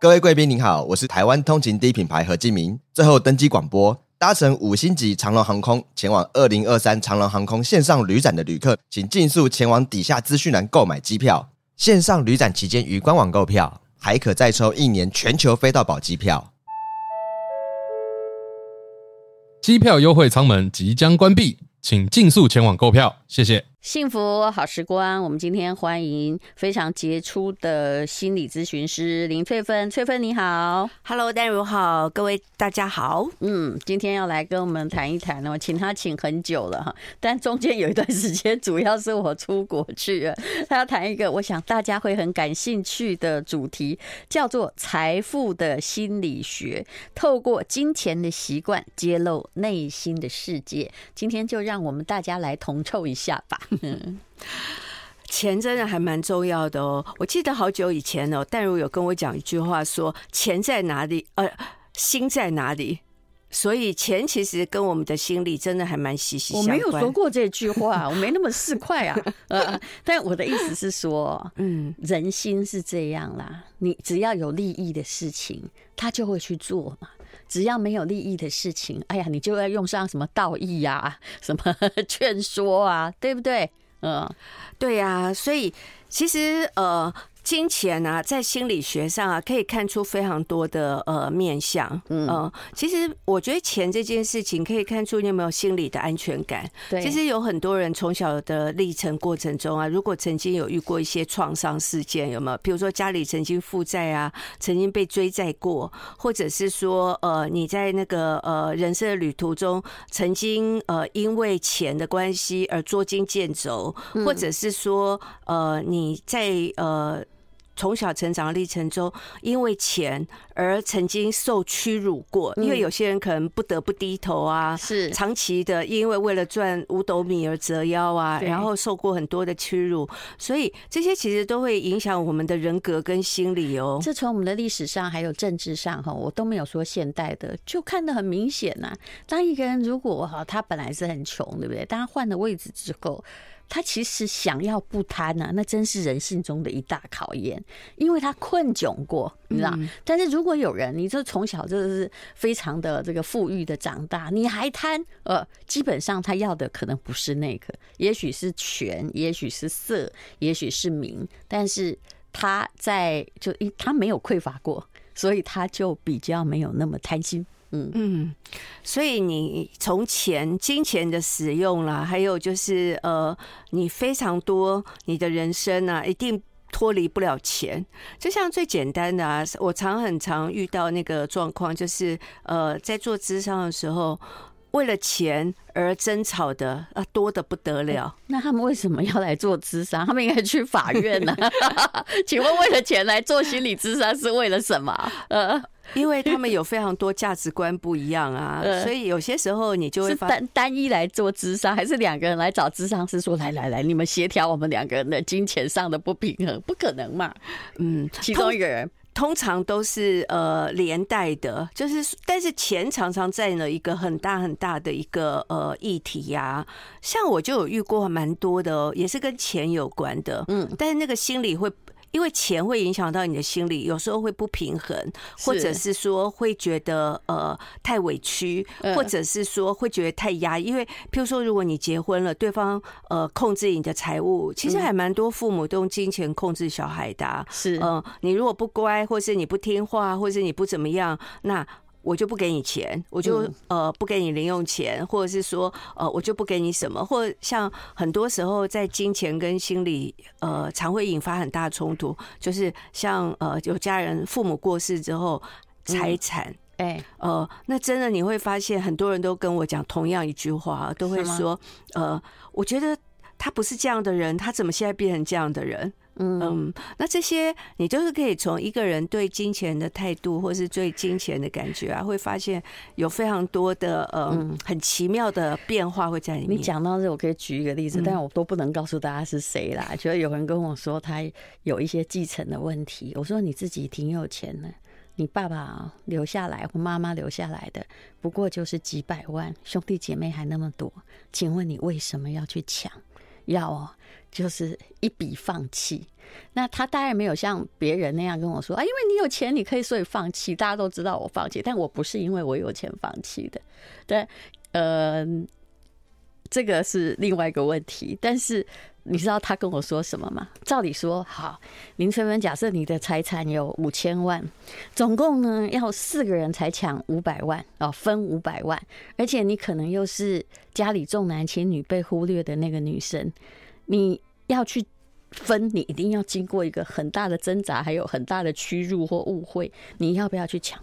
各位贵宾您好，我是台湾通勤第一品牌何敬明。最后登机广播，搭乘五星级长荣航空前往二零二三长荣航空线上旅展的旅客，请尽速前往底下资讯栏购买机票。线上旅展期间于官网购票，还可再抽一年全球飞到宝机票。机票优惠舱门即将关闭，请尽速前往购票，谢谢。幸福好时光，我们今天欢迎非常杰出的心理咨询师林翠芬。翠芬你好，Hello，丹如好，各位大家好。嗯，今天要来跟我们谈一谈呢，我请他请很久了哈，但中间有一段时间，主要是我出国去了。他要谈一个我想大家会很感兴趣的主题，叫做财富的心理学，透过金钱的习惯揭露内心的世界。今天就让我们大家来同凑一下吧。嗯，钱真的还蛮重要的哦。我记得好久以前哦，淡如有跟我讲一句话，说钱在哪里，呃，心在哪里。所以钱其实跟我们的心理真的还蛮息息相关。我没有说过这句话，我没那么市侩啊。呃，但我的意思是说，嗯，人心是这样啦。你只要有利益的事情，他就会去做嘛。只要没有利益的事情，哎呀，你就要用上什么道义呀、什么劝说啊，对不对？嗯，对呀。所以其实呃。金钱啊，在心理学上啊，可以看出非常多的呃面相。嗯，其实我觉得钱这件事情可以看出你有没有心理的安全感。对，其实有很多人从小的历程过程中啊，如果曾经有遇过一些创伤事件，有没有？比如说家里曾经负债啊，曾经被追债过，或者是说呃你在那个呃人生的旅途中，曾经呃因为钱的关系而捉襟见肘，或者是说呃你在呃。从小成长的历程中，因为钱而曾经受屈辱过，因为有些人可能不得不低头啊，是长期的，因为为了赚五斗米而折腰啊，然后受过很多的屈辱，所以这些其实都会影响我们的人格跟心理哦。这从我们的历史上还有政治上哈，我都没有说现代的，就看得很明显呐。当一个人如果哈，他本来是很穷，对不对？当他换了位置之后。他其实想要不贪呐，那真是人性中的一大考验，因为他困窘过，你知道。但是如果有人，你这从小就是非常的这个富裕的长大，你还贪，呃，基本上他要的可能不是那个，也许是权，也许是色，也许是名，但是他在就因他没有匮乏过，所以他就比较没有那么贪心。嗯嗯，所以你从钱、金钱的使用啦，还有就是呃，你非常多你的人生啊，一定脱离不了钱。就像最简单的啊，我常很常遇到那个状况，就是呃，在做咨商的时候，为了钱而争吵的啊，多的不得了。那他们为什么要来做咨商？他们应该去法院呢？请问，为了钱来做心理咨商是为了什么？呃。因为他们有非常多价值观不一样啊，所以有些时候你就会发单单一来做智商，还是两个人来找智商师说，来来来，你们协调我们两个人的金钱上的不平衡，不可能嘛？嗯，其中一个人通常都是呃连带的，就是但是钱常常占了一个很大很大的一个呃议题呀。像我就有遇过蛮多的哦，也是跟钱有关的，嗯，但是那个心理会。因为钱会影响到你的心理，有时候会不平衡，或者是说会觉得呃太委屈，或者是说会觉得太压抑。因为譬如说，如果你结婚了，对方呃控制你的财务，其实还蛮多父母都用金钱控制小孩的啊。是，嗯，你如果不乖，或是你不听话，或是你不怎么样，那。我就不给你钱，我就呃不给你零用钱，或者是说呃我就不给你什么，或像很多时候在金钱跟心理呃常会引发很大冲突，就是像呃有家人父母过世之后财产，哎。呃那真的你会发现很多人都跟我讲同样一句话，都会说呃我觉得他不是这样的人，他怎么现在变成这样的人？嗯，那这些你就是可以从一个人对金钱的态度，或是对金钱的感觉啊，会发现有非常多的嗯很奇妙的变化会在里面。你讲到这，我可以举一个例子，但我都不能告诉大家是谁啦。觉得有人跟我说他有一些继承的问题，我说你自己挺有钱的，你爸爸留下来或妈妈留下来的不过就是几百万，兄弟姐妹还那么多，请问你为什么要去抢？要。就是一笔放弃，那他当然没有像别人那样跟我说啊，因为你有钱，你可以所以放弃。大家都知道我放弃，但我不是因为我有钱放弃的。对，嗯，这个是另外一个问题。但是你知道他跟我说什么吗？照理说，好，林翠芬，假设你的财产有五千万，总共呢要四个人才抢五百万哦，分五百万，而且你可能又是家里重男轻女被忽略的那个女生，你要去。分你一定要经过一个很大的挣扎，还有很大的屈辱或误会，你要不要去抢？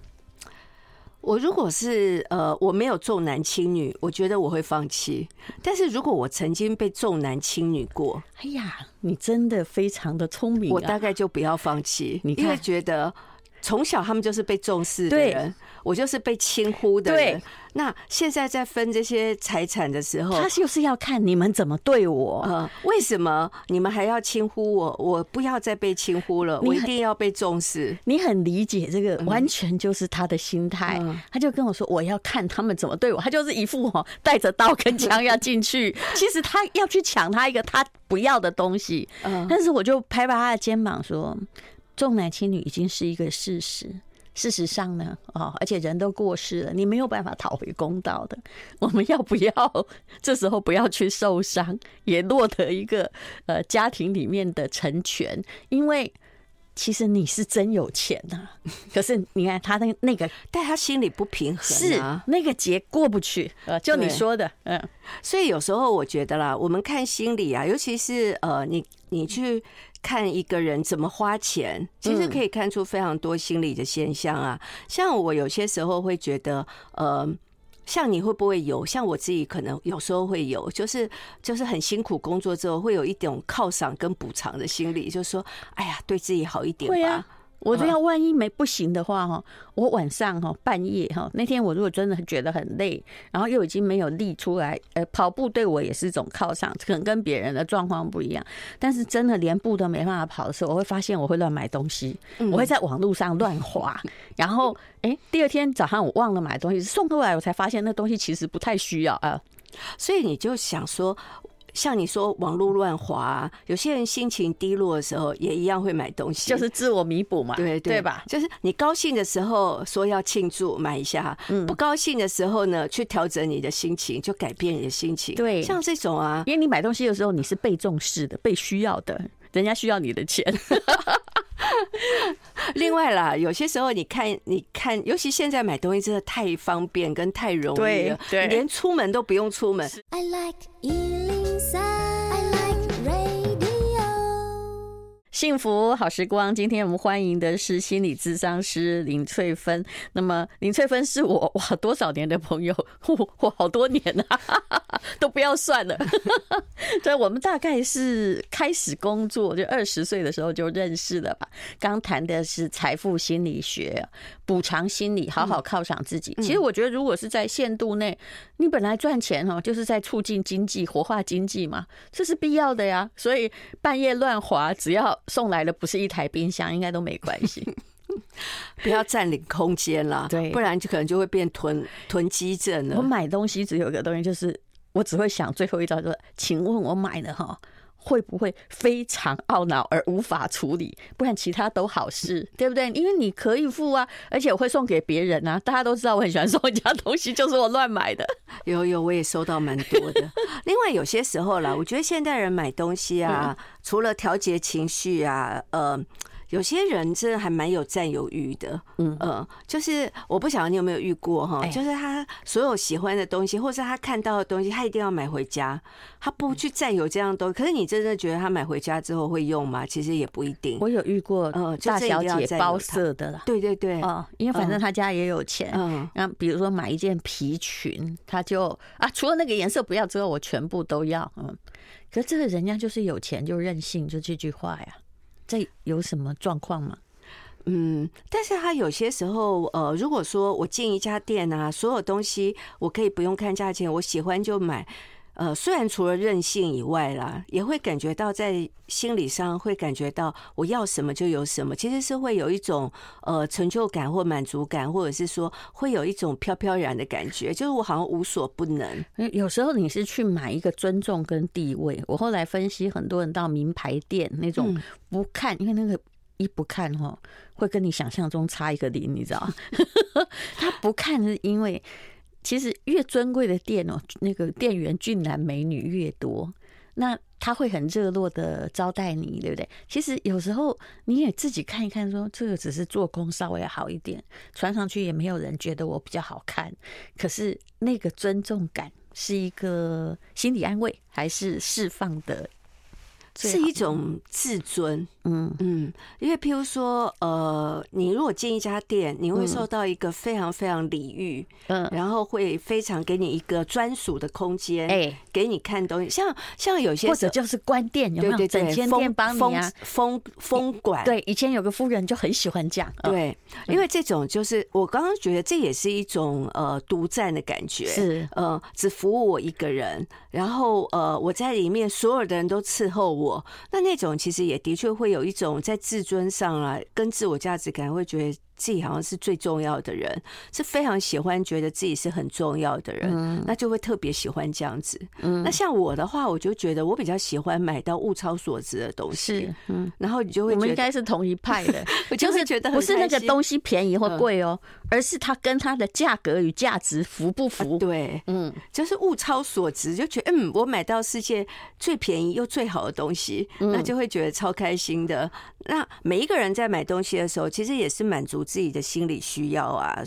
我如果是呃，我没有重男轻女，我觉得我会放弃。但是如果我曾经被重男轻女过，哎呀，你真的非常的聪明啊，我大概就不要放弃。因为觉得。从小他们就是被重视的人，我就是被轻忽的人。那现在在分这些财产的时候，他就是要看你们怎么对我。呃，为什么你们还要轻忽我？我不要再被轻忽了，我一定要被重视。你很理解这个，完全就是他的心态。他就跟我说：“我要看他们怎么对我。”他就是一副哦，带着刀跟枪要进去。其实他要去抢他一个他不要的东西。嗯但是我就拍拍他的肩膀说。重男轻女已经是一个事实。事实上呢，哦，而且人都过世了，你没有办法讨回公道的。我们要不要这时候不要去受伤，也落得一个呃家庭里面的成全？因为其实你是真有钱呐，可是你看他那那个，但他心里不平衡，是那个结过不去。呃，就你说的，嗯，所以有时候我觉得啦，我们看心理啊，尤其是呃，你你去。看一个人怎么花钱，其实可以看出非常多心理的现象啊。像我有些时候会觉得，呃，像你会不会有？像我自己可能有时候会有，就是就是很辛苦工作之后，会有一种犒赏跟补偿的心理，就是说，哎呀，对自己好一点吧。我这样万一没不行的话哈，我晚上哈半夜哈那天我如果真的觉得很累，然后又已经没有力出来，呃，跑步对我也是一种犒赏，可能跟别人的状况不一样。但是真的连步都没办法跑的时候，我会发现我会乱买东西，我会在网络上乱滑，然后哎，第二天早上我忘了买东西，送过来我才发现那东西其实不太需要啊，所以你就想说。像你说网络乱滑，有些人心情低落的时候也一样会买东西，就是自我弥补嘛，对对吧？就是你高兴的时候说要庆祝买一下，不高兴的时候呢，去调整你的心情，就改变你的心情。对，像这种啊，因为你买东西的时候你是被重视的、被需要的，人家需要你的钱。另外啦，有些时候你看，你看，尤其现在买东西真的太方便跟太容易了，对，连出门都不用出门。I like 散幸福好时光，今天我们欢迎的是心理咨商师林翠芬。那么林翠芬是我哇多少年的朋友，我我好多年啊，都不要算了。所以我们大概是开始工作就二十岁的时候就认识了吧。刚谈的是财富心理学、补偿心理，好好犒赏自己。其实我觉得，如果是在限度内，你本来赚钱哦，就是在促进经济、活化经济嘛，这是必要的呀。所以半夜乱滑，只要送来的不是一台冰箱，应该都没关系。不要占领空间啦，对，不然就可能就会变囤囤积症了。我买东西只有一个东西，就是我只会想最后一招，就是请问我买的哈会不会非常懊恼而无法处理？不然其他都好事，对不对？因为你可以付啊，而且我会送给别人啊。大家都知道我很喜欢送人家东西，就是我乱买的。有有，我也收到蛮多的。另外有些时候啦，我觉得现代人买东西啊，除了调节情绪啊，呃。有些人真的还蛮有占有欲的，嗯。呃，就是我不晓得你有没有遇过哈，就是他所有喜欢的东西，或是他看到的东西，他一定要买回家，他不去占有这样东西。可是你真的觉得他买回家之后会用吗？其实也不一定。我有遇过，呃，大小姐包色的啦，对对对，哦，因为反正他家也有钱，嗯，那比如说买一件皮裙，他就啊，除了那个颜色不要之外，我全部都要，嗯，可是这个人家就是有钱就任性，就这句话呀。这有什么状况吗？嗯，但是他有些时候，呃，如果说我进一家店啊，所有东西我可以不用看价钱，我喜欢就买。呃，虽然除了任性以外啦，也会感觉到在心理上会感觉到我要什么就有什么，其实是会有一种呃成就感或满足感，或者是说会有一种飘飘然的感觉，就是我好像无所不能。有时候你是去买一个尊重跟地位，我后来分析，很多人到名牌店那种不看，因为那个一不看哈，会跟你想象中差一个零，你知道吗？他不看是因为。其实越尊贵的店哦，那个店员俊男美女越多，那他会很热络的招待你，对不对？其实有时候你也自己看一看，说这个只是做工稍微好一点，穿上去也没有人觉得我比较好看，可是那个尊重感是一个心理安慰，还是释放的？是一种自尊，嗯嗯，因为譬如说，呃，你如果进一家店，你会受到一个非常非常礼遇，嗯，然后会非常给你一个专属的空间，哎，给你看东西，像像有些或者就是关店，有没有？整间店帮你啊，封封管。对，以前有个夫人就很喜欢讲，对，因为这种就是我刚刚觉得这也是一种呃独占的感觉，是呃只服务我一个人，然后呃我在里面所有的人都伺候我。那那种其实也的确会有一种在自尊上啊，跟自我价值感，会觉得。自己好像是最重要的人，是非常喜欢觉得自己是很重要的人，嗯、那就会特别喜欢这样子。嗯、那像我的话，我就觉得我比较喜欢买到物超所值的东西。嗯，然后你就会我们应该是同一派的，我就是觉得不是那个东西便宜或贵哦，嗯、而是它跟它的价格与价值符不符？啊、对，嗯，就是物超所值，就觉得嗯，我买到世界最便宜又最好的东西，那就会觉得超开心的。那每一个人在买东西的时候，其实也是满足自己的心理需要啊。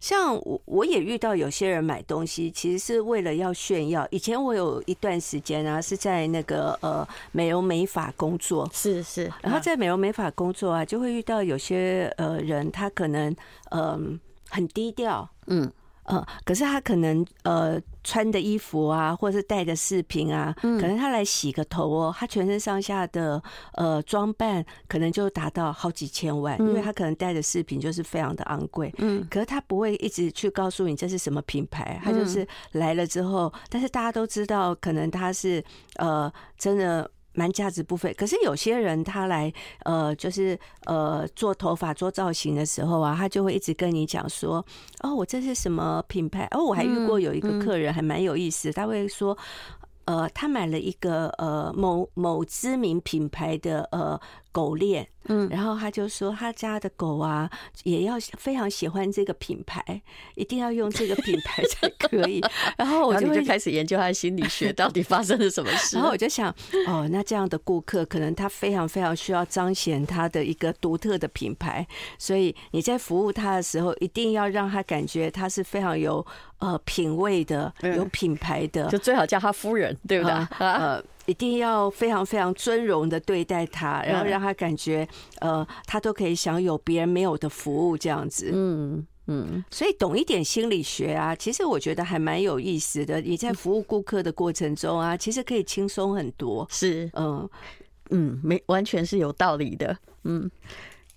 像我，我也遇到有些人买东西，其实是为了要炫耀。以前我有一段时间啊，是在那个呃美容美发工作，是是。然后在美容美发工作啊，就会遇到有些呃人，他可能嗯、呃、很低调，嗯。呃，可是他可能呃穿的衣服啊，或者是戴的饰品啊，可能他来洗个头哦，他全身上下的呃装扮可能就达到好几千万，因为他可能戴的饰品就是非常的昂贵。嗯，可是他不会一直去告诉你这是什么品牌，他就是来了之后，但是大家都知道，可能他是呃真的。蛮价值不菲，可是有些人他来呃，就是呃做头发做造型的时候啊，他就会一直跟你讲说，哦，我这是什么品牌？哦，我还遇过有一个客人还蛮有意思，他会说，呃，他买了一个呃某某知名品牌的呃。狗链，嗯，然后他就说他家的狗啊，也要非常喜欢这个品牌，一定要用这个品牌才可以。然后我就就开始研究他的心理学，到底发生了什么事。然后我就想，哦，那这样的顾客可能他非常非常需要彰显他的一个独特的品牌，所以你在服务他的时候，一定要让他感觉他是非常有呃品味的，有品牌的，就最好叫他夫人，对不对？呃。一定要非常非常尊荣的对待他，然后让他感觉，呃，他都可以享有别人没有的服务，这样子。嗯嗯，所以懂一点心理学啊，其实我觉得还蛮有意思的。你在服务顾客的过程中啊，其实可以轻松很多。是，嗯嗯，没完全是有道理的。嗯。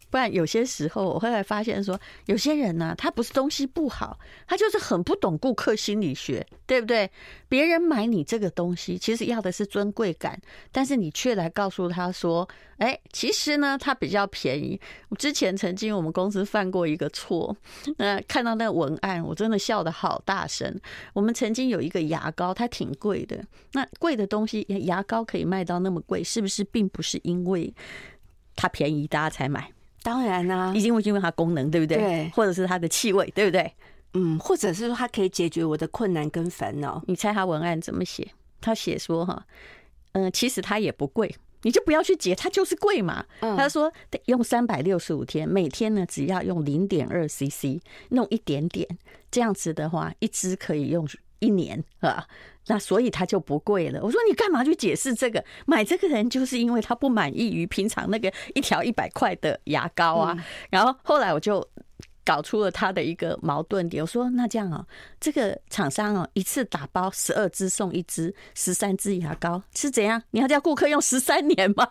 不然有些时候，我后来发现说，有些人呢，他不是东西不好，他就是很不懂顾客心理学，对不对？别人买你这个东西，其实要的是尊贵感，但是你却来告诉他说，哎，其实呢，它比较便宜。我之前曾经我们公司犯过一个错，那看到那文案，我真的笑得好大声。我们曾经有一个牙膏，它挺贵的，那贵的东西，牙膏可以卖到那么贵，是不是并不是因为它便宜大家才买？当然啦，已经会因为它功能，对不对？对，或者是它的气味，对不对？嗯，或者是说它可以解决我的困难跟烦恼。你猜他文案怎么写？他写说哈，嗯，其实它也不贵，你就不要去解，它就是贵嘛。他说用三百六十五天，每天呢只要用零点二 CC，弄一点点，这样子的话，一支可以用一年啊。那所以它就不贵了。我说你干嘛去解释这个？买这个人就是因为他不满意于平常那个一条一百块的牙膏啊。然后后来我就搞出了他的一个矛盾点。我说那这样啊，这个厂商哦，一次打包十二支送一支，十三支牙膏是怎样？你要叫顾客用十三年吗？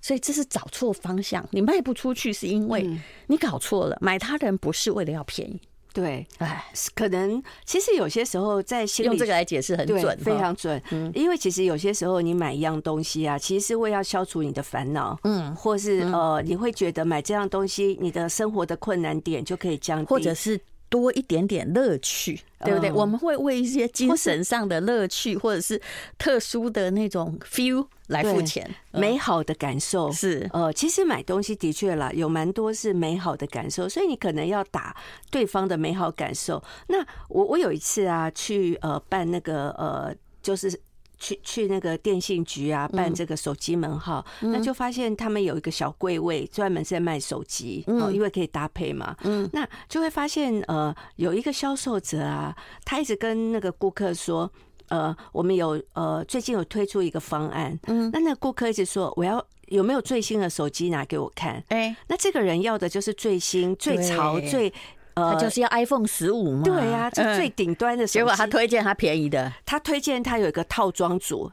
所以这是找错方向。你卖不出去是因为你搞错了。买他人不是为了要便宜。对，哎，可能其实有些时候在心里用这个来解释很准，非常准。嗯，因为其实有些时候你买一样东西啊，其实是为要消除你的烦恼，嗯，或是呃，你会觉得买这样东西，你的生活的困难点就可以降低，或者是。多一点点乐趣，对不对？我们会为一些精神上的乐趣，或者是特殊的那种 feel 来付钱，美好的感受是。呃，其实买东西的确啦，有蛮多是美好的感受，所以你可能要打对方的美好感受。那我我有一次啊，去呃办那个呃，就是。去去那个电信局啊，办这个手机门号，嗯、那就发现他们有一个小柜位，专门是在卖手机，嗯，因为可以搭配嘛，嗯，那就会发现呃，有一个销售者啊，他一直跟那个顾客说，呃，我们有呃最近有推出一个方案，嗯，那那个顾客一直说，我要有没有最新的手机拿给我看，哎，那这个人要的就是最新、最潮、最。他就是要 iPhone 十五嘛？对呀，就最顶端的手机。结果他推荐他便宜的，他推荐他有一个套装组。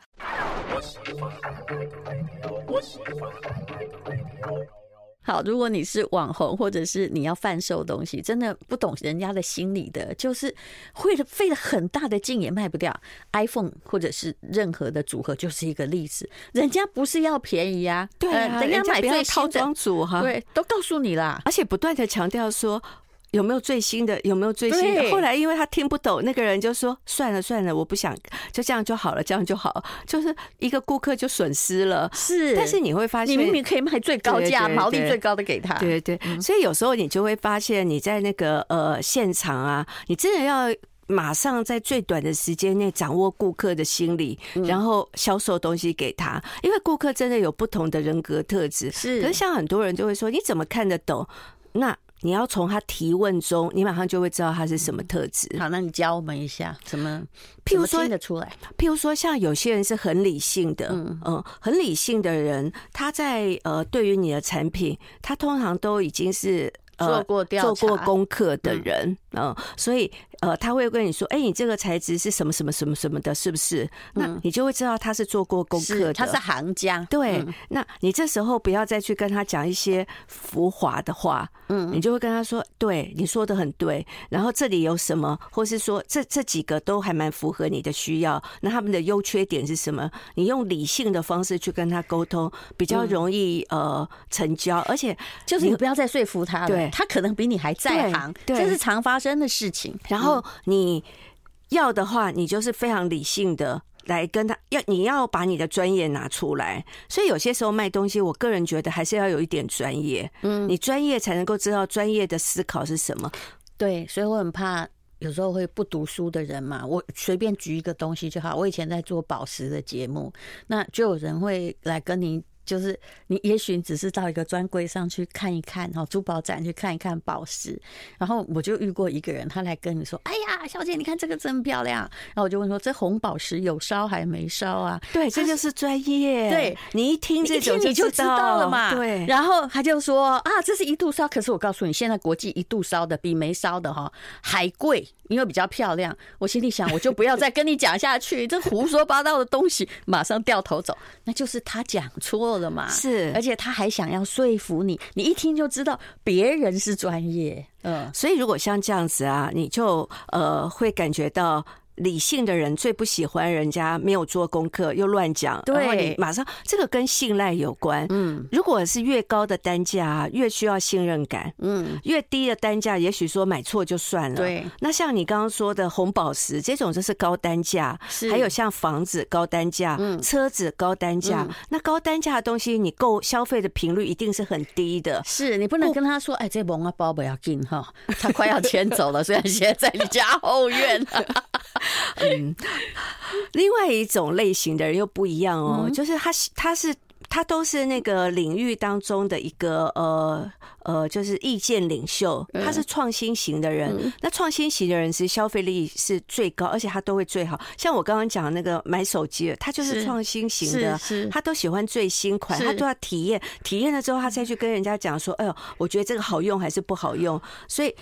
好，如果你是网红，或者是你要贩售东西，真的不懂人家的心理的，就是会费了很大的劲也卖不掉。iPhone 或者是任何的组合就是一个例子，人家不是要便宜啊，对啊，人家买最套装组哈，对，都告诉你啦，而且不断的强调说。有没有最新的？有没有最新的？后来因为他听不懂，那个人就说：“算了算了，我不想，就这样就好了，这样就好。”就是一个顾客就损失了。是，但是你会发现，你明明可以卖最高价、毛利最高的给他。对对对，所以有时候你就会发现，你在那个呃现场啊，你真的要马上在最短的时间内掌握顾客的心理，然后销售东西给他。因为顾客真的有不同的人格特质。是，可是像很多人就会说：“你怎么看得懂？”那你要从他提问中，你马上就会知道他是什么特质。好，那你教我们一下，怎么譬如说听得出来？譬如说，像有些人是很理性的，嗯嗯，很理性的人，他在呃，对于你的产品，他通常都已经是呃做过调查、做过功课的人，嗯，所以。呃，他会跟你说，哎、欸，你这个材质是什么什么什么什么的，是不是？那你就会知道他是做过功课的，他是行家。对，嗯、那你这时候不要再去跟他讲一些浮华的话，嗯，你就会跟他说，对，你说的很对。然后这里有什么，或是说这这几个都还蛮符合你的需要。那他们的优缺点是什么？你用理性的方式去跟他沟通，比较容易、嗯、呃成交。而且就是你不要再说服他了，对，他可能比你还在行，对，这是常发生的事情。然后。你要的话，你就是非常理性的来跟他要，你要把你的专业拿出来。所以有些时候卖东西，我个人觉得还是要有一点专业。嗯，你专业才能够知道专业的思考是什么。对，所以我很怕有时候会不读书的人嘛。我随便举一个东西就好。我以前在做宝石的节目，那就有人会来跟你。就是你也许只是到一个专柜上去看一看，然后珠宝展去看一看宝石，然后我就遇过一个人，他来跟你说：“哎呀，小姐，你看这个真漂亮。”然后我就问说：“这红宝石有烧还没烧啊？”对，这就是专业。对，你一听这种你就知道了嘛。对，然后他就说：“啊，这是一度烧，可是我告诉你，现在国际一度烧的比没烧的哈还贵，因为比较漂亮。”我心里想，我就不要再跟你讲下去，这胡说八道的东西，马上掉头走。那就是他讲错了嘛？是，而且他还想要说服你，你一听就知道别人是专业，嗯，所以如果像这样子啊，你就呃会感觉到。理性的人最不喜欢人家没有做功课又乱讲，对，然后你马上这个跟信赖有关。嗯，如果是越高的单价，越需要信任感。嗯，越低的单价，也许说买错就算了。对，那像你刚刚说的红宝石这种，就是高单价。是，还有像房子高单价，嗯，车子高单价。那高单价的东西，你购消费的频率一定是很低的。是你不能跟他说，哎，这蒙啊包不要紧哈，他快要迁走了，虽然现在在你家后院。嗯，另外一种类型的人又不一样哦，就是他，他是他都是那个领域当中的一个呃呃，就是意见领袖，他是创新型的人。那创新型的人是消费力是最高，而且他都会最好。像我刚刚讲的那个买手机，他就是创新型的，他都喜欢最新款，他都要体验，体验了之后他再去跟人家讲说，哎呦，我觉得这个好用还是不好用，所以。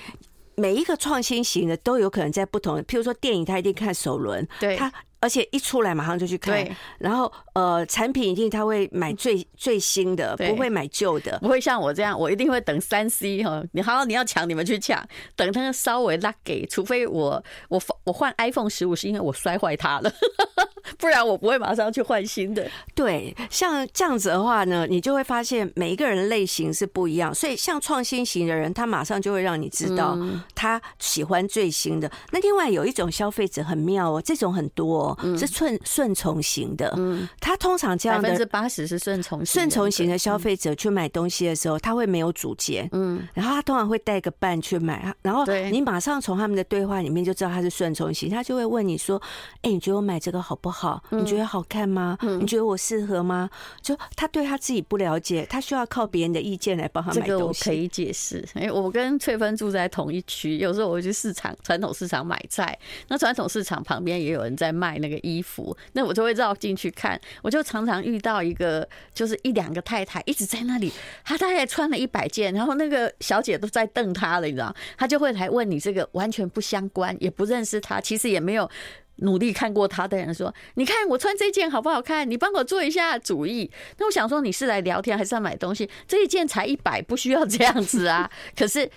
每一个创新型的都有可能在不同的，譬如说电影，他一定看首轮，对，他而且一出来马上就去看，然后呃，产品一定他会买最最新的，不会买旧的，不会像我这样，我一定会等三 C 哈。你好，你要抢你们去抢，等它稍微拉给，除非我我我换 iPhone 十五是因为我摔坏它了，不然我不会马上去换新的。对，像这样子的话呢，你就会发现每一个人类型是不一样，所以像创新型的人，他马上就会让你知道他喜欢最新的。那另外有一种消费者很妙哦，这种很多。是顺顺从型的，嗯，他通常这样的百分之八十是顺从顺从型的消费者去买东西的时候，他会没有主见，嗯，然后他通常会带个伴去买，然后你马上从他们的对话里面就知道他是顺从型，他就会问你说：“哎，你觉得我买这个好不好？你觉得好看吗？你觉得我适合吗？”就他对他自己不了解，他需要靠别人的意见来帮他买东西。这个我可以解释，哎，我跟翠芬住在同一区，有时候我会去市场传统市场买菜，那传统市场旁边也有人在卖。那个衣服，那我就会绕进去看，我就常常遇到一个，就是一两个太太一直在那里，她大概穿了一百件，然后那个小姐都在瞪她了，你知道，她就会来问你这个完全不相关，也不认识她，其实也没有努力看过她的人说，你看我穿这件好不好看？你帮我做一下主意。那我想说，你是来聊天还是要买东西？这一件才一百，不需要这样子啊。可是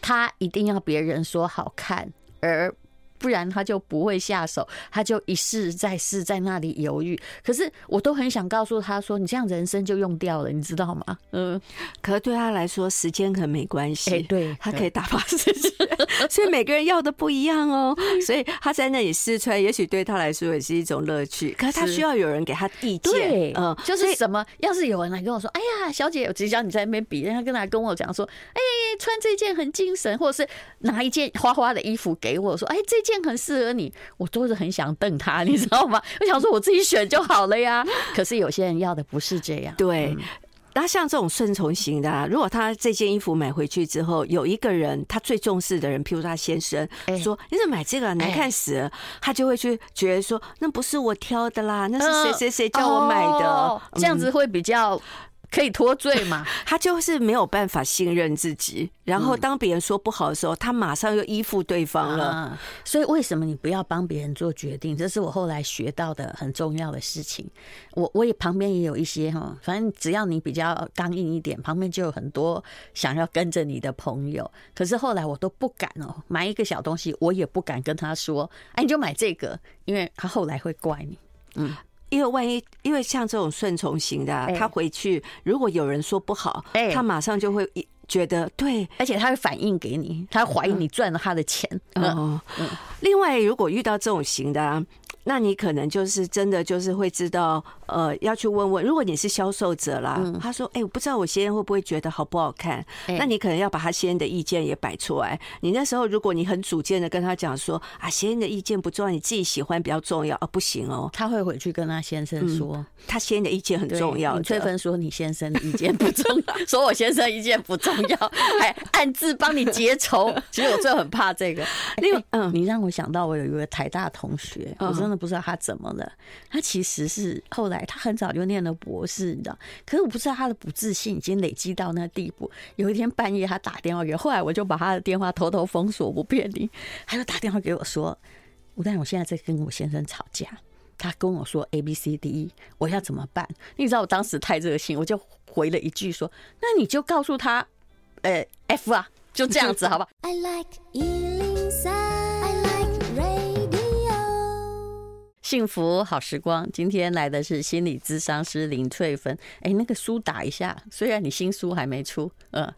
她一定要别人说好看，而。不然他就不会下手，他就一试再试，在那里犹豫。可是我都很想告诉他说：“你这样人生就用掉了，你知道吗？”嗯，可是对他来说，时间可能没关系。哎，对，他可以打发时间。所以每个人要的不一样哦。所以他在那里试穿，也许对他来说也是一种乐趣。可是他需要有人给他意见。对，嗯，就是什么？要是有人来跟我说：“哎呀，小姐，我只叫你在那边比。”让他跟他跟我讲说：“哎，穿这件很精神。”或者是拿一件花花的衣服给我说：“哎，这。”件很适合你，我都是很想瞪他，你知道吗？我想说我自己选就好了呀。可是有些人要的不是这样。对，那像这种顺从型的，啊，如果他这件衣服买回去之后，有一个人他最重视的人，譬如他先生说：“你怎么买这个难看死了。”他就会去觉得说：“那不是我挑的啦，那是谁谁谁叫我买的。”这样子会比较。可以脱罪嘛？他就是没有办法信任自己，然后当别人说不好的时候，他马上又依附对方了。所以为什么你不要帮别人做决定？这是我后来学到的很重要的事情。我我也旁边也有一些哈，反正只要你比较刚硬一点，旁边就有很多想要跟着你的朋友。可是后来我都不敢哦，买一个小东西我也不敢跟他说，哎，你就买这个，因为他后来会怪你。嗯。因为万一，因为像这种顺从型的，他回去如果有人说不好，他马上就会觉得对，而且他会反应给你，他怀疑你赚了他的钱。嗯，另外，如果遇到这种型的。那你可能就是真的就是会知道，呃，要去问问。如果你是销售者啦，他说：“哎，我不知道我先生会不会觉得好不好看。”那你可能要把他先生的意见也摆出来。你那时候如果你很主见的跟他讲说：“啊，先生的意见不重要，你自己喜欢比较重要。”啊，不行哦，他会回去跟他先生说，他先生的意见很重要。翠芬说你先生的意见不重要，说我先生意见不重要，还暗自帮你结仇。其实我最很怕这个。另外，嗯，你让我想到我有一个台大同学，我真的。不知道他怎么了，他其实是后来他很早就念了博士，你知道？可是我不知道他的不自信已经累积到那地步。有一天半夜他打电话给我，后来我就把他的电话偷偷封锁，不骗你。他就打电话给我说：“吴丹，我现在在跟我先生吵架，他跟我说 A B C D E，我要怎么办？”你知道我当时太热心，我就回了一句说：“那你就告诉他，呃，F 啊，就这样子，好吧。” I like 幸福好时光，今天来的是心理咨商师林翠芬。哎，那个书打一下，虽然你新书还没出，嗯，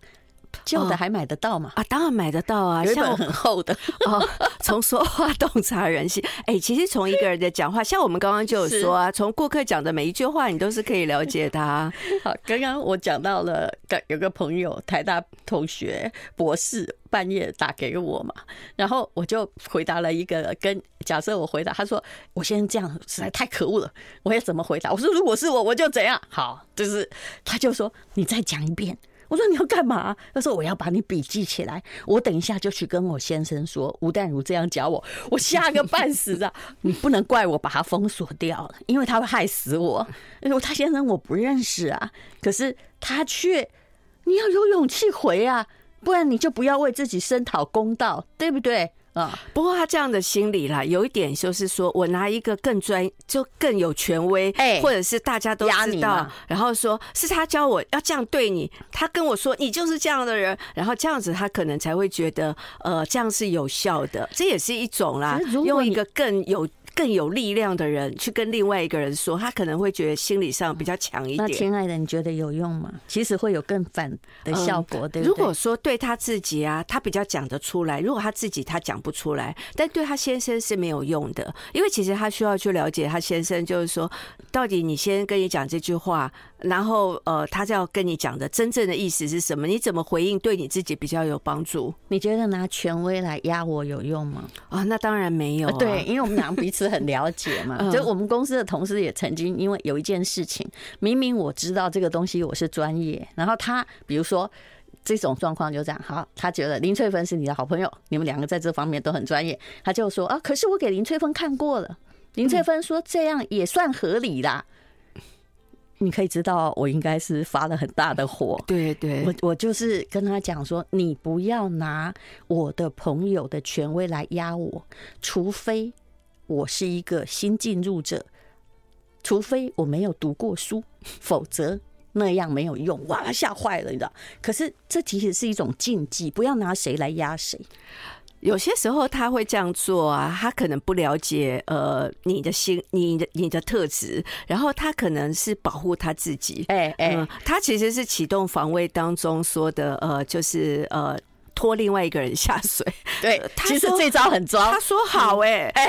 旧的还买得到吗？啊，当然买得到啊，有一本很厚的 哦。从说话洞察人心，哎，其实从一个人的讲话，像我们刚刚就有说啊，从顾客讲的每一句话，你都是可以了解他。好，刚刚我讲到了，有个朋友，台大同学，博士。半夜打给我嘛，然后我就回答了一个跟假设我回答，他说我现在这样实在太可恶了，我要怎么回答？我说如果是我，我就怎样？好，就是他就说你再讲一遍。我说你要干嘛？他说我要把你笔记起来，我等一下就去跟我先生说吴淡如这样教我，我吓个半死啊！你不能怪我把他封锁掉了，因为他会害死我。他先生我不认识啊，可是他却你要有勇气回啊。不然你就不要为自己声讨公道，对不对？啊。不过他这样的心理啦，有一点就是说我拿一个更专，就更有权威，哎，或者是大家都知道，然后说是他教我要这样对你，他跟我说你就是这样的人，然后这样子他可能才会觉得呃这样是有效的，这也是一种啦，用一个更有。更有力量的人去跟另外一个人说，他可能会觉得心理上比较强一点。那亲爱的，你觉得有用吗？其实会有更反的效果，对不对？如果说对他自己啊，他比较讲得出来；如果他自己他讲不出来，但对他先生是没有用的，因为其实他需要去了解他先生，就是说，到底你先跟你讲这句话。然后，呃，他就要跟你讲的真正的意思是什么？你怎么回应对你自己比较有帮助？你觉得拿权威来压我有用吗？啊，那当然没有啊。对，因为我们两个彼此很了解嘛。就我们公司的同事也曾经因为有一件事情，明明我知道这个东西我是专业，然后他比如说这种状况就这样，好，他觉得林翠芬是你的好朋友，你们两个在这方面都很专业，他就说啊，可是我给林翠芬看过了，林翠芬说这样也算合理啦。你可以知道，我应该是发了很大的火。对对，我我就是跟他讲说，你不要拿我的朋友的权威来压我，除非我是一个新进入者，除非我没有读过书，否则那样没有用。哇，他吓坏了，你知道？可是这其实是一种禁忌，不要拿谁来压谁。有些时候他会这样做啊，他可能不了解呃你的心，你的你的特质，然后他可能是保护他自己，哎哎，他其实是启动防卫当中说的呃，就是呃。拖另外一个人下水，对，其实这招很糟。他说好，哎 哎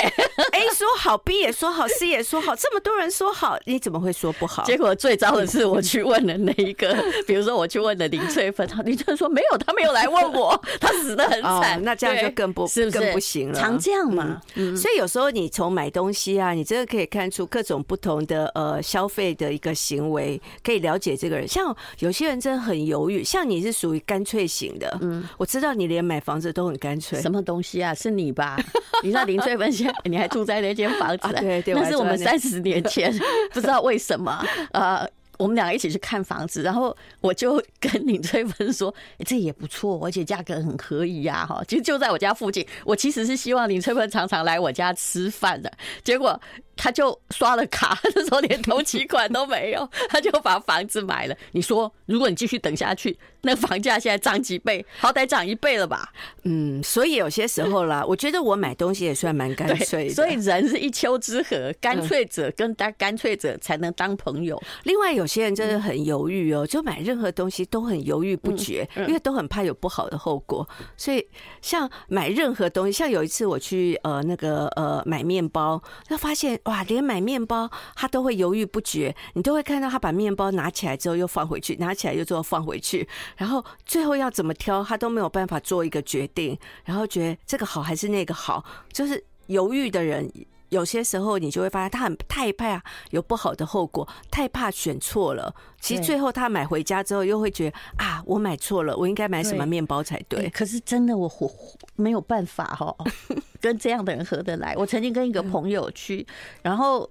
，A 说好，B 也说好，C 也说好，这么多人说好，你怎么会说不好？结果最糟的是我去问了那一个，比如说我去问了林翠芬，林翠芬说没有，他没有来问我，他死的很惨。那这样就更不是更不行了。常这样嘛，所以有时候你从买东西啊，你真的可以看出各种不同的呃消费的一个行为，可以了解这个人。像有些人真的很犹豫，像你是属于干脆型的，嗯，我知道。知道你连买房子都很干脆，什么东西啊？是你吧？你知道林翠芬现 你还住在那间房子？对对，那是我们三十年前，不知道为什么呃。我们两个一起去看房子，然后我就跟林翠芬说：“这也不错，而且价格很可以呀！”哈，其实就在我家附近。我其实是希望林翠芬常常来我家吃饭的，结果他就刷了卡，那时候连头期款都没有，他就把房子买了。你说，如果你继续等下去，那房价现在涨几倍？好歹涨一倍了吧？嗯，所以有些时候啦，我觉得我买东西也算蛮干脆的。所以人是一丘之貉，干脆者跟干干脆者才能当朋友。另外有。有些人真的很犹豫哦，就买任何东西都很犹豫不决，因为都很怕有不好的后果。所以像买任何东西，像有一次我去呃那个呃买面包，那发现哇，连买面包他都会犹豫不决。你都会看到他把面包拿起来之后又放回去，拿起来又之后放回去，然后最后要怎么挑，他都没有办法做一个决定，然后觉得这个好还是那个好，就是犹豫的人。有些时候你就会发现他很太怕有不好的后果，太怕选错了。其实最后他买回家之后又会觉得啊，我买错了，我应该买什么面包才对。可是真的我我没有办法哈，跟这样的人合得来。我曾经跟一个朋友去，然后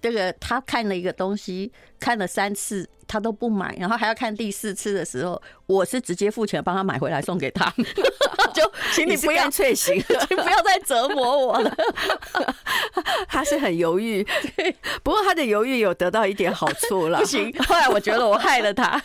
这个他看了一个东西，看了三次他都不买，然后还要看第四次的时候，我是直接付钱帮他买回来送给他。就请你不要脆行，请不要再折磨我了。他是很犹豫，不过他的犹豫有得到一点好处了。不行，后来我觉得我害了他，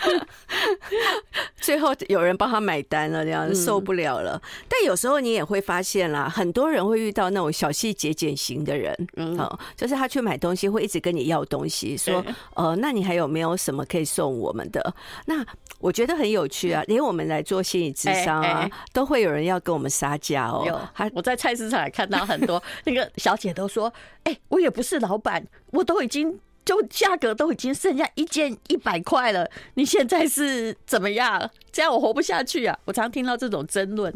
最后有人帮他买单了，这样受不了了。但有时候你也会发现啦，很多人会遇到那种小细节减型的人，嗯，就是他去买东西会一直跟你要东西，说呃，那你还有没有什么可以送我们的？那我觉得很有趣啊，连我们来做心理咨商啊，都会有人。要跟我们撒娇哦！有，还我在菜市场也看到很多那个小姐都说：“哎，我也不是老板，我都已经就价格都已经剩下一件一百块了，你现在是怎么样？这样我活不下去啊！”我常听到这种争论，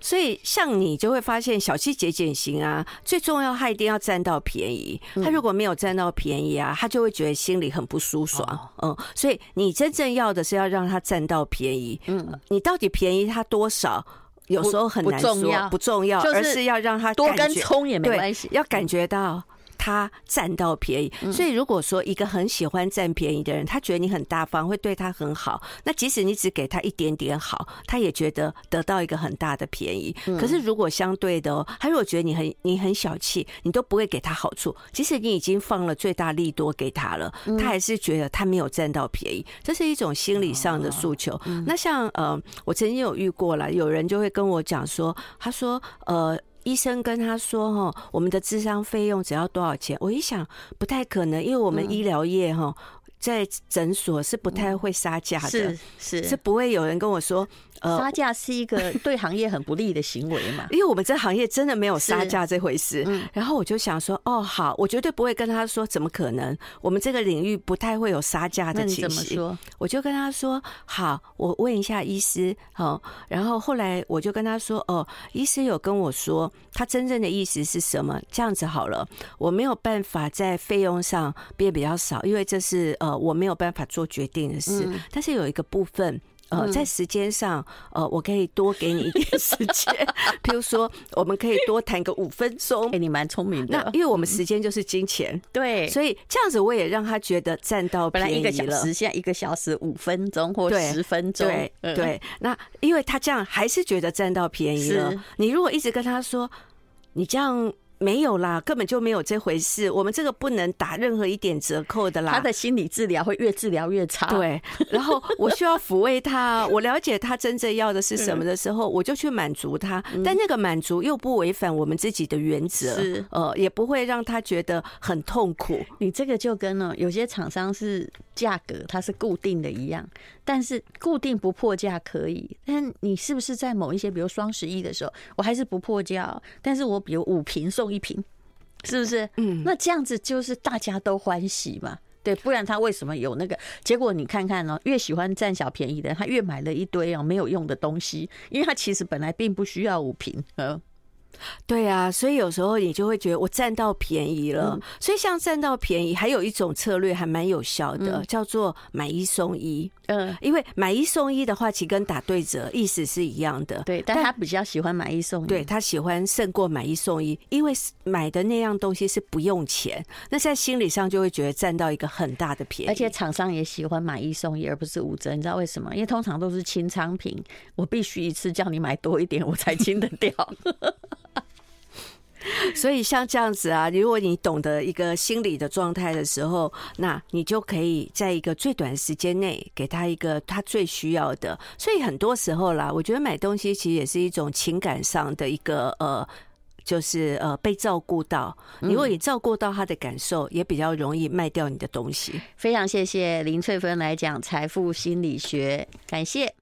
所以像你就会发现小七节俭型啊，最重要他一定要占到便宜。他如果没有占到便宜啊，他就会觉得心里很不舒爽。嗯，所以你真正要的是要让他占到便宜。嗯，你到底便宜他多少？有时候很难说，不重要，而是要让他多跟葱也没关系，要感觉到他占到便宜。所以如果说一个很喜欢占便宜的人，他觉得你很大方，会对他很好，那即使你只给他一点点好，他也觉得得到一个很大的便宜。可是如果相对的，他如果觉得你很你很小气，你都不会给他好处，即使你已经放了最大利多给他了，他还是觉得他没有占到便宜。这是一种心理上的诉求。那像呃，我曾经有遇过了，有人就会跟我讲说，他说呃。医生跟他说：“哈，我们的智商费用只要多少钱？”我一想，不太可能，因为我们医疗业哈，在诊所是不太会杀价的，是是，是不会有人跟我说。呃，杀价是一个 对行业很不利的行为嘛？因为我们这行业真的没有杀价这回事。嗯，然后我就想说，哦，好，我绝对不会跟他说，怎么可能？我们这个领域不太会有杀价的情形。我就跟他说，好，我问一下医师。好，然后后来我就跟他说，哦，医师有跟我说，他真正的意思是什么？这样子好了，我没有办法在费用上变比较少，因为这是呃我没有办法做决定的事。但是有一个部分。呃，在时间上，呃，我可以多给你一点时间，比如说，我们可以多谈个五分钟。哎，你蛮聪明的。那因为我们时间就是金钱，对，所以这样子我也让他觉得占到便宜了。本来一个小时，现在一个小时五分钟或十分钟，对对。那因为他这样还是觉得占到便宜了。你如果一直跟他说，你这样。没有啦，根本就没有这回事。我们这个不能打任何一点折扣的啦。他的心理治疗会越治疗越差。对，然后我需要抚慰他，我了解他真正要的是什么的时候，我就去满足他。但那个满足又不违反我们自己的原则，是呃，也不会让他觉得很痛苦。你这个就跟呢，有些厂商是价格它是固定的一样，但是固定不破价可以。但你是不是在某一些，比如双十一的时候，我还是不破价，但是我比如五瓶送。一瓶，是不是？嗯，那这样子就是大家都欢喜嘛，对，不然他为什么有那个结果？你看看哦，越喜欢占小便宜的，他越买了一堆哦没有用的东西，因为他其实本来并不需要五瓶，嗯。对啊，所以有时候你就会觉得我占到便宜了。嗯、所以像占到便宜，还有一种策略还蛮有效的，嗯、叫做买一送一。嗯，因为买一送一的话，其实跟打对折意思是一样的。对，但他比较喜欢买一送一。对，他喜欢胜过买一送一，因为买的那样东西是不用钱，那在心理上就会觉得占到一个很大的便宜。而且厂商也喜欢买一送一，而不是五折。你知道为什么？因为通常都是清仓品，我必须一次叫你买多一点，我才清得掉。所以像这样子啊，如果你懂得一个心理的状态的时候，那你就可以在一个最短时间内给他一个他最需要的。所以很多时候啦，我觉得买东西其实也是一种情感上的一个呃，就是呃被照顾到。如果你照顾到他的感受，也比较容易卖掉你的东西。非常谢谢林翠芬来讲财富心理学，感谢。